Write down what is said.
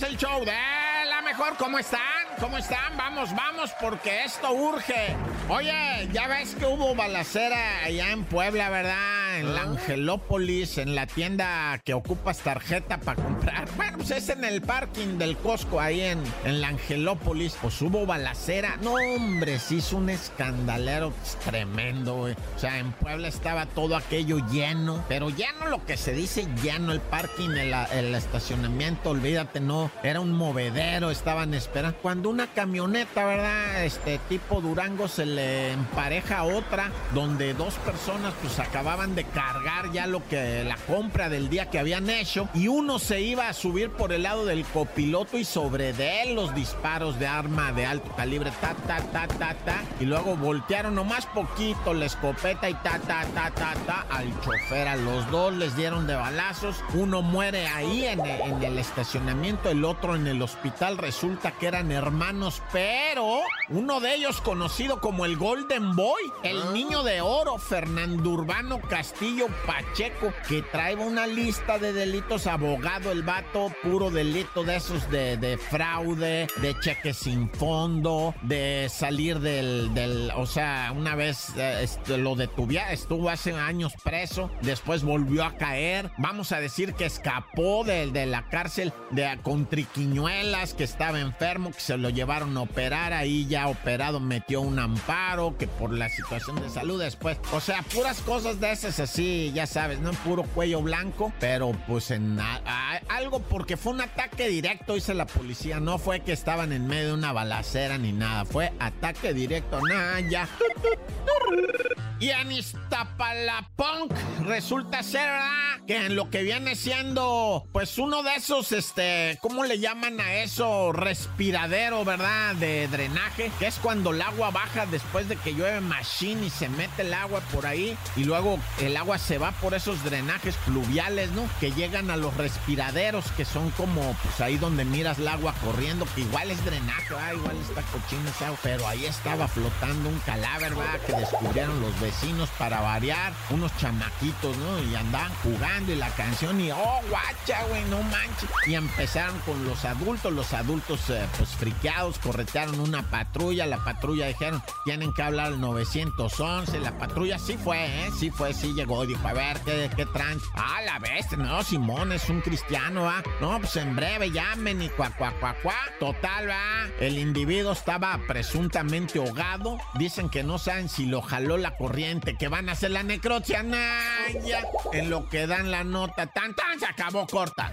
es el show de la mejor. ¿Cómo están? ¿Cómo están? Vamos, vamos, porque esto urge. Oye, ya ves que hubo balacera allá en Puebla, ¿verdad? en la Angelópolis, en la tienda que ocupas tarjeta para comprar. Bueno, pues es en el parking del Costco, ahí en, en la Angelópolis. Pues hubo balacera. No, hombre, se hizo un escandalero tremendo, güey. O sea, en Puebla estaba todo aquello lleno, pero lleno lo que se dice lleno, el parking, el, el estacionamiento, olvídate, no, era un movedero, estaban esperando. Cuando una camioneta, ¿verdad? Este tipo Durango se le empareja a otra, donde dos personas pues acababan de cargar ya lo que la compra del día que habían hecho y uno se iba a subir por el lado del copiloto y sobre de él los disparos de arma de alto calibre, ta, ta, ta, ta, ta, y luego voltearon nomás poquito la escopeta y ta, ta, ta, ta, ta, al chofer, a los dos les dieron de balazos, uno muere ahí en, en el estacionamiento, el otro en el hospital, resulta que eran hermanos, pero uno de ellos conocido como el Golden Boy, el niño de oro, Fernando Urbano Castillo, Pacheco, que trae una lista de delitos, abogado, el vato, puro delito de esos de, fraude, de cheques sin fondo, de salir del, del o sea, una vez eh, este, lo detuvía, estuvo hace años preso, después volvió a caer, vamos a decir que escapó de, de la cárcel de con triquiñuelas, que estaba enfermo, que se lo llevaron a operar, ahí ya operado metió un amparo, que por la situación de salud después, o sea, puras cosas de esas así, ya sabes, ¿no? Puro cuello blanco, pero pues en algo porque fue un ataque directo, dice la policía. No fue que estaban en medio de una balacera ni nada, fue ataque directo. Nah, ya. Y en Iztapalapunk resulta ser, ¿verdad? Que en lo que viene siendo, pues uno de esos, este, ¿cómo le llaman a eso? Respiradero, ¿verdad? De drenaje, que es cuando el agua baja después de que llueve machine y se mete el agua por ahí y luego el agua se va por esos drenajes pluviales, ¿no? Que llegan a los respiraderos, que son como, pues ahí donde miras el agua corriendo, que igual es drenaje, ah, igual está cochino pero ahí estaba flotando un cadáver, ¿verdad? Que descubrieron los vecinos para variar, unos chamaquitos, ¿no? Y andaban jugando y la canción y, oh, guacha, güey, no manches. Y empezaron con los adultos, los adultos eh, pues friqueados, corretearon una patrulla, la patrulla dijeron, tienen que hablar al 911, la patrulla sí fue, ¿eh? Sí fue, sí llegó, dijo, a ver, ¿qué, qué trans? Ah, la bestia, no, Simón es un cristiano, ¿va? No, pues en breve llamen y cuá, cuá, cuá, cuá. Total, ¿va? El individuo estaba presuntamente ahogado, dicen que no saben si lo jaló la que van a hacer la necropsia. Naya. En lo que dan la nota, tan tan se acabó corta.